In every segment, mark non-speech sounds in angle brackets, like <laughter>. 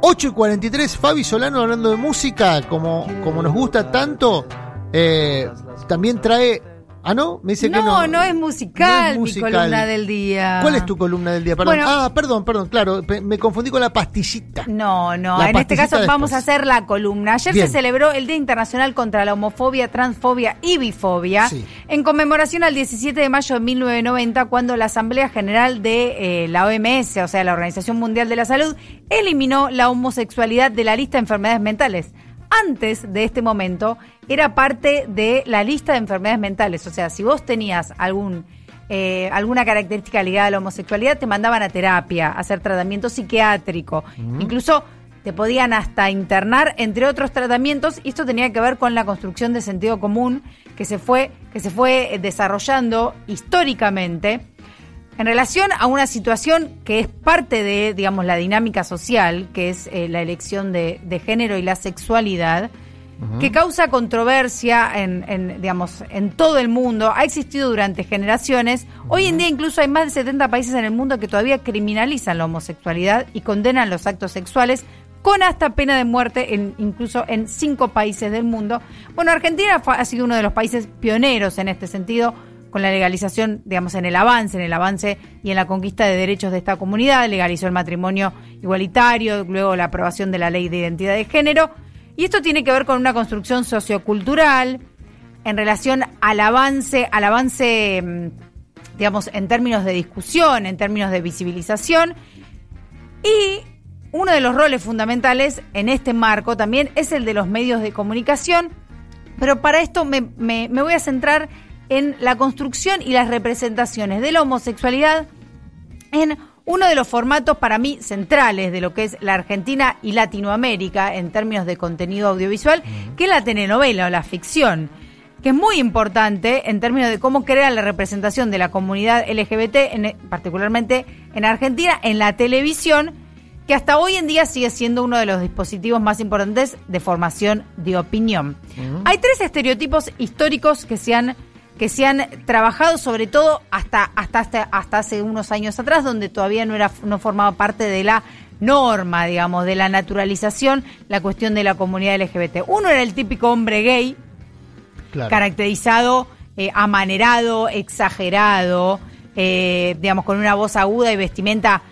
8 y 43, Fabi Solano hablando de música, como, como nos gusta tanto, eh, también trae Ah, ¿no? Me dice no, que no. No, es musical, no mi columna del día. ¿Cuál es tu columna del día? Perdón. ah, perdón, perdón, claro, me confundí con la pastillita. No, no, en este caso vamos a hacer la columna. Ayer se celebró el Día Internacional contra la Homofobia, Transfobia y Bifobia, en conmemoración al 17 de mayo de 1990, cuando la Asamblea General de eh, la OMS, o sea, la Organización Mundial de la Salud, eliminó la homosexualidad de la lista de enfermedades mentales antes de este momento era parte de la lista de enfermedades mentales. O sea, si vos tenías algún, eh, alguna característica ligada a la homosexualidad, te mandaban a terapia, a hacer tratamiento psiquiátrico. Incluso te podían hasta internar, entre otros tratamientos, y esto tenía que ver con la construcción de sentido común que se fue, que se fue desarrollando históricamente en relación a una situación que es parte de, digamos, la dinámica social, que es eh, la elección de, género y la sexualidad, que causa controversia en, digamos, en todo el mundo, ha existido durante generaciones. Hoy en día incluso hay más de 70 países en el mundo que todavía criminalizan la homosexualidad y condenan los actos sexuales con hasta pena de muerte, en, incluso en cinco países del mundo. Bueno, Argentina ha sido uno de los países pioneros en este sentido con la legalización, digamos, en el avance, en el avance y en la conquista de derechos de esta comunidad, legalizó el matrimonio igualitario, luego la aprobación de la ley de identidad de género, y esto tiene que ver con una construcción sociocultural en relación al avance, al avance, mm, digamos, en términos de discusión, en términos de visibilización, y uno de los roles fundamentales en este marco también es el de los medios de comunicación, pero para esto me, me, me voy a centrar en la construcción y las representaciones de la homosexualidad en uno de los formatos para mí centrales de lo que es la Argentina y Latinoamérica en términos de contenido audiovisual, que es la telenovela o la ficción, que es muy importante en términos de cómo crea la representación de la comunidad LGBT, en, particularmente en Argentina, en la televisión, que hasta hoy en día sigue siendo uno de los dispositivos más importantes de formación de opinión. Hay tres estereotipos históricos que se han que se han trabajado sobre todo hasta, hasta, hasta, hace unos años atrás, donde todavía no, era, no formaba parte de la norma, digamos, de la naturalización, la cuestión de la comunidad LGBT. Uno era el típico hombre gay, caracterizado, eh, amanerado, exagerado, eh, digamos, con una voz aguda y vestimenta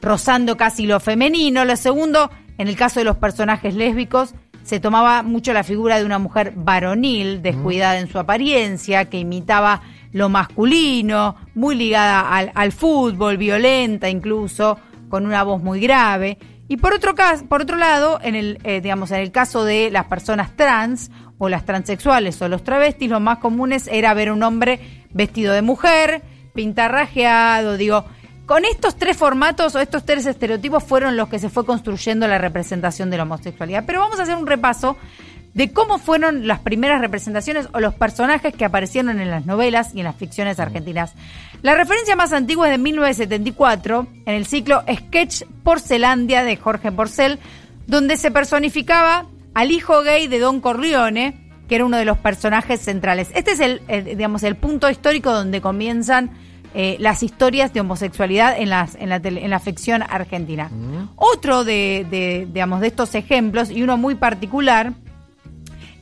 rozando casi lo femenino. Lo segundo, en el caso de los personajes lésbicos, se tomaba mucho la figura de una mujer varonil, descuidada en su apariencia, que imitaba lo masculino, muy ligada al, fútbol, violenta incluso, con una voz muy grave. Y por otro caso, por otro lado, en el, eh, digamos, en el caso de las personas trans o las transexuales o los travestis, lo más comunes era ver un hombre vestido de mujer, pintarrajeado, digo, con estos tres formatos o estos tres estereotipos fueron los que se fue construyendo la representación de la homosexualidad. Pero vamos a hacer un repaso de cómo fueron las primeras representaciones o los personajes que aparecieron en las novelas y en las ficciones argentinas. La referencia más antigua es de 1974, en el ciclo Sketch Porcelandia de Jorge Porcel, donde se personificaba al hijo gay de Don Corleone, que era uno de los personajes centrales. Este es el, digamos, el punto histórico donde comienzan eh, las historias de homosexualidad en, las, en, la, en la ficción argentina. Mm. Otro de, digamos, de estos ejemplos, y uno muy particular,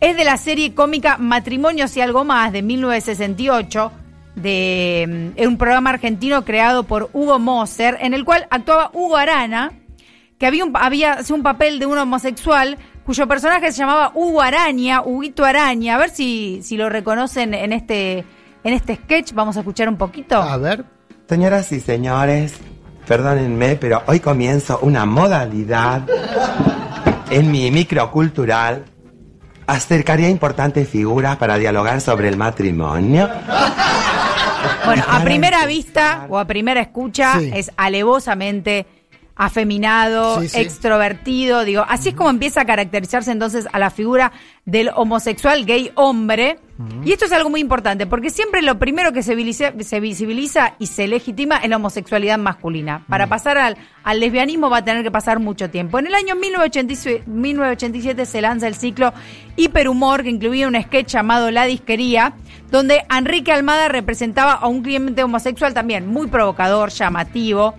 es de la serie cómica Matrimonios y algo más de 1968, de mm, un programa argentino creado por Hugo Moser, en el cual actuaba Hugo Arana, que había, un, había un papel de un homosexual cuyo personaje se llamaba Hugo Araña, Huguito Araña. A ver si, si lo reconocen en este en este sketch. Vamos a escuchar un poquito. A ver. Señoras y señores, perdónenme, pero hoy comienzo una modalidad en mi microcultural. Acercaría importantes figuras para dialogar sobre el matrimonio. Bueno, a primera vista o a primera escucha es alevosamente afeminado, extrovertido, digo, así es como empieza a caracterizarse entonces a la figura del homosexual gay hombre. Y esto es algo muy importante, porque siempre lo primero que se visibiliza, y se legitima es la homosexualidad masculina. Para pasar al, al, lesbianismo va a tener que pasar mucho tiempo. En el año 1987, 1987 se lanza el ciclo Hiperhumor, que incluía un sketch llamado La Disquería, donde Enrique Almada representaba a un cliente homosexual también muy provocador, llamativo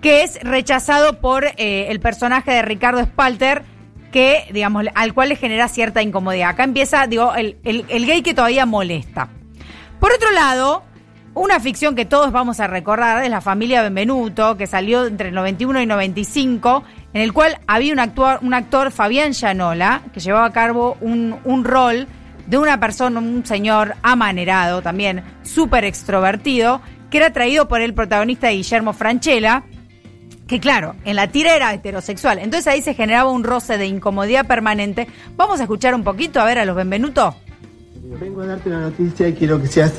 que es rechazado por eh, el personaje de Ricardo Spalter, que, digamos, al cual le genera cierta incomodidad. Acá empieza, digo, el, el gay que todavía molesta. Por otro lado, una ficción que todos vamos a recordar es La familia Benvenuto, que salió entre el 91 y 95, en el cual había un actor, un actor Fabián Llanola, que llevaba a cabo un, un rol de una persona, un señor amanerado también, súper extrovertido, que era traído por el protagonista Guillermo Franchella, que claro, en la tira era heterosexual. Entonces ahí se generaba un roce de incomodidad permanente. Vamos a escuchar un poquito, a ver a los Benvenuto. Vengo a darte una noticia y quiero que seas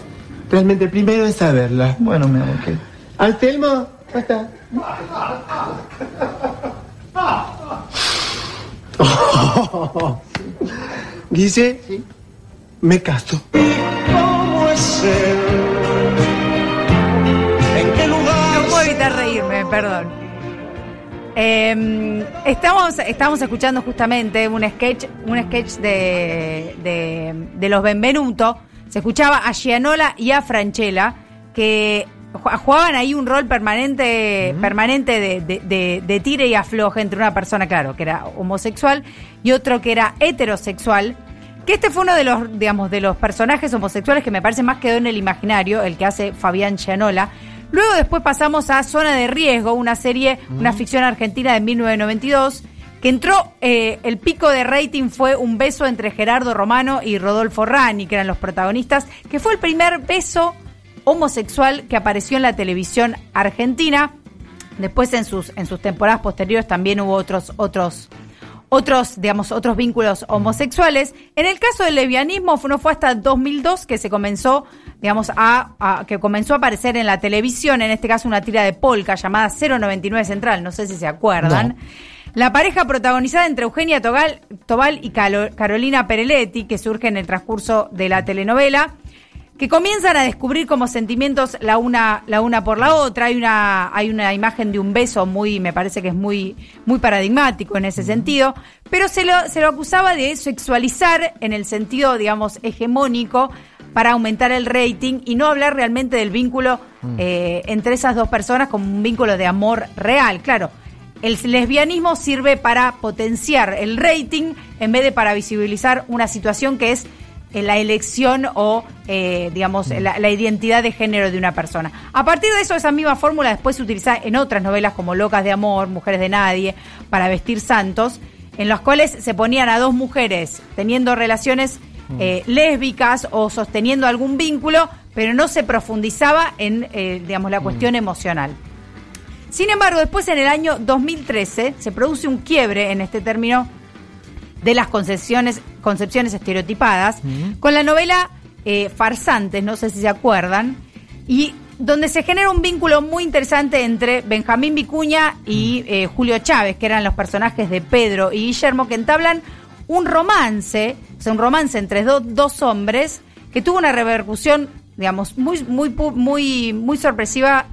realmente el primero en saberla. Bueno, mi amor, ¿qué? Anselmo, está. <laughs> Guise, ¿Sí? me caso. ¿Cómo es ¿En qué lugar? No puedo evitar reírme, perdón. Em, estamos, estamos escuchando justamente un sketch, un sketch de, de, de los Benvenuto. Se escuchaba a Gianola y a Franchella que jugaban ahí un rol permanente, permanente de, de, de, tire y afloje entre una persona, claro, que era homosexual y otro que era heterosexual. Que este fue uno de los, digamos, de los personajes homosexuales que me parece más quedó en el imaginario, el que hace Fabián Gianola. Luego después pasamos a Zona de Riesgo, una serie, una ficción argentina de 1992, que entró, eh, el pico de rating fue un beso entre Gerardo Romano y Rodolfo Rani, que eran los protagonistas, que fue el primer beso homosexual que apareció en la televisión argentina. Después en sus, en sus temporadas posteriores también hubo otros, otros, otros, digamos, otros vínculos homosexuales. En el caso del lesbianismo no fue hasta 2002 que se comenzó, digamos, a, que comenzó a aparecer en la televisión, en este caso una tira de polka llamada 099 Central, no sé si se acuerdan. La pareja protagonizada entre Eugenia Tobal y Carolina Pereletti, que surge en el transcurso de la telenovela, que comienzan a descubrir como sentimientos la una, la una por la otra. Hay una, hay una imagen de un beso muy, me parece que es muy, muy paradigmático en ese sentido, pero se lo, se lo acusaba de sexualizar en el sentido, digamos, hegemónico para aumentar el rating y no hablar realmente del vínculo mm. eh, entre esas dos personas como un vínculo de amor real. Claro, el lesbianismo sirve para potenciar el rating en vez de para visibilizar una situación que es la elección o, eh, digamos, mm. la, identidad de género de una persona. A partir de eso, esa misma fórmula después se utiliza en otras novelas como Locas de Amor, Mujeres de Nadie, para vestir santos, en las cuales se ponían a dos mujeres teniendo relaciones mm. eh, lésbicas o sosteniendo algún vínculo, pero no se profundizaba en, eh, digamos, la mm. cuestión emocional. Sin embargo, después en el año 2013 se produce un quiebre en este término de las concepciones, concepciones estereotipadas, con la novela eh, Farsantes, no sé si se acuerdan, y donde se genera un vínculo muy interesante entre Benjamín Vicuña y eh, Julio Chávez, que eran los personajes de Pedro y Guillermo, que entablan un romance, o sea, un romance entre dos hombres, que tuvo una repercusión, digamos, muy, muy, muy, muy sorpresiva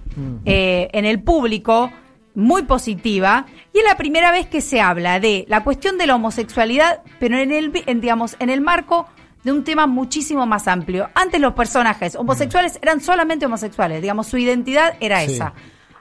eh, en el público muy positiva y es la primera vez que se habla de la cuestión de la homosexualidad, pero en el, digamos, en el marco de un tema muchísimo más amplio. Antes los personajes homosexuales eran solamente homosexuales, digamos, su identidad era esa.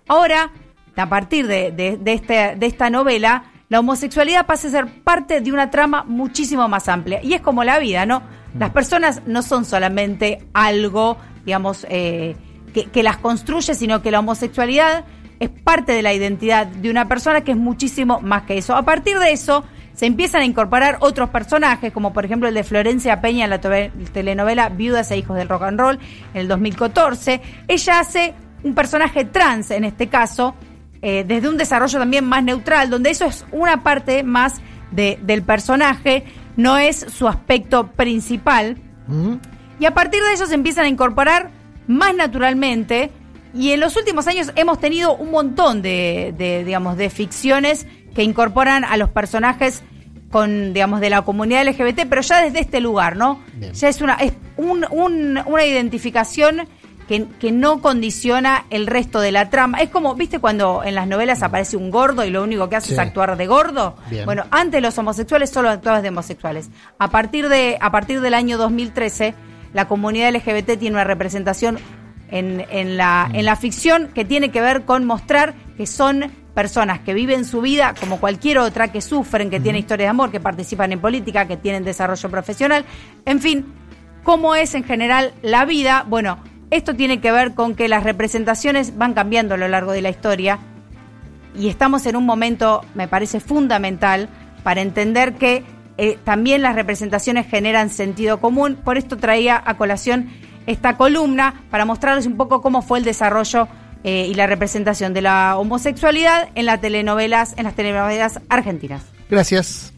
Ahora, a partir de, de, este, de esta novela, la homosexualidad pasa a ser parte de una trama muchísimo más amplia. Y es como la vida, ¿no? Las personas no son solamente algo, digamos, eh, que, que las construye, sino que la homosexualidad es parte de la identidad de una persona que es muchísimo más que eso. A partir de eso se empiezan a incorporar otros personajes, como por ejemplo el de Florencia Peña en la telenovela Viudas e Hijos del Rock and Roll en el 2014. Ella hace un personaje trans en este caso, eh, desde un desarrollo también más neutral, donde eso es una parte más de, del personaje, no es su aspecto principal. Y a partir de eso se empiezan a incorporar más naturalmente y en los últimos años hemos tenido un montón de, digamos, de ficciones que incorporan a los personajes con, digamos, de la comunidad LGBT, pero ya desde este lugar, ¿no? Ya es una, es una identificación que, que, no condiciona el resto de la trama. Es como, ¿viste cuando en las novelas aparece un gordo y lo único que hace es actuar de gordo? Bueno, antes los homosexuales solo actuaban de homosexuales. A partir, de, a partir del año 2013, la comunidad LGBT tiene una representación en, en, la, en la ficción que tiene que ver con mostrar que son personas que viven su vida como cualquier otra, que sufren, que tienen historias de amor, que participan en política, que tienen desarrollo profesional, en fin, cómo es en general la vida. Bueno, esto tiene que ver con que las representaciones van cambiando a lo largo de la historia y estamos en un momento, me parece fundamental, para entender que eh, también las representaciones generan sentido común. Por esto traía a colación esta columna para mostrarles un poco cómo fue el desarrollo eh, y la representación de la homosexualidad en las telenovelas, en las telenovelas argentinas. Gracias.